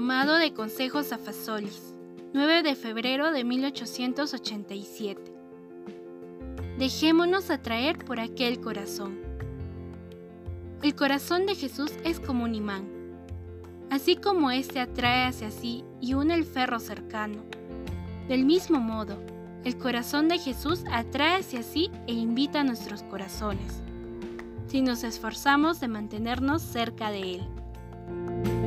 Tomado de Consejos a Fasolis, 9 de febrero de 1887. Dejémonos atraer por aquel corazón. El corazón de Jesús es como un imán. Así como éste atrae hacia sí y une el ferro cercano. Del mismo modo, el corazón de Jesús atrae hacia sí e invita a nuestros corazones, si nos esforzamos de mantenernos cerca de Él.